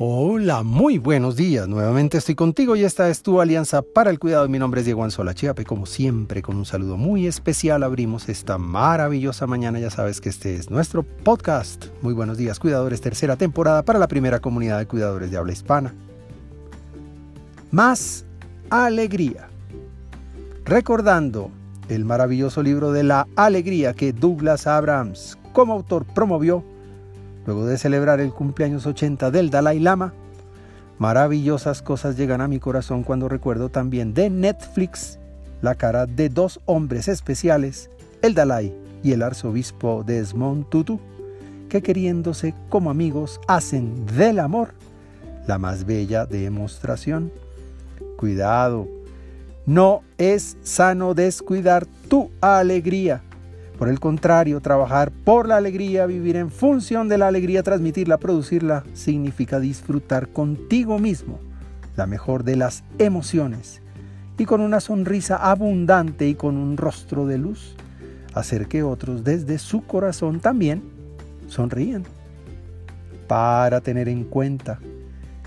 Hola, muy buenos días. Nuevamente estoy contigo y esta es tu alianza para el cuidado. Mi nombre es Diego Anzola Chiape. Como siempre, con un saludo muy especial abrimos esta maravillosa mañana. Ya sabes que este es nuestro podcast. Muy buenos días, cuidadores. Tercera temporada para la primera comunidad de cuidadores de habla hispana. Más alegría. Recordando el maravilloso libro de la alegría que Douglas Abrams como autor promovió Luego de celebrar el cumpleaños 80 del Dalai Lama, maravillosas cosas llegan a mi corazón cuando recuerdo también de Netflix la cara de dos hombres especiales, el Dalai y el arzobispo Desmond Tutu, que queriéndose como amigos hacen del amor la más bella demostración. Cuidado, no es sano descuidar tu alegría. Por el contrario, trabajar por la alegría, vivir en función de la alegría, transmitirla, producirla, significa disfrutar contigo mismo la mejor de las emociones y con una sonrisa abundante y con un rostro de luz, hacer que otros desde su corazón también sonríen. Para tener en cuenta,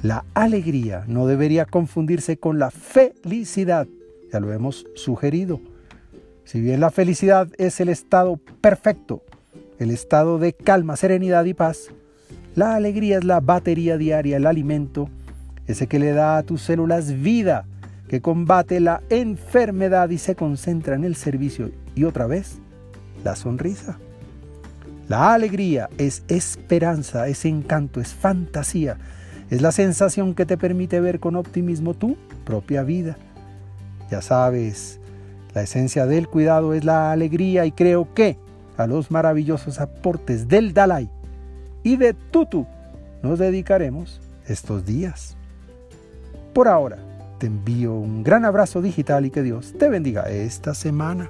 la alegría no debería confundirse con la felicidad, ya lo hemos sugerido. Si bien la felicidad es el estado perfecto, el estado de calma, serenidad y paz, la alegría es la batería diaria, el alimento, ese que le da a tus células vida, que combate la enfermedad y se concentra en el servicio. Y otra vez, la sonrisa. La alegría es esperanza, es encanto, es fantasía, es la sensación que te permite ver con optimismo tu propia vida. Ya sabes, la esencia del cuidado es la alegría y creo que a los maravillosos aportes del Dalai y de Tutu nos dedicaremos estos días. Por ahora, te envío un gran abrazo digital y que Dios te bendiga esta semana.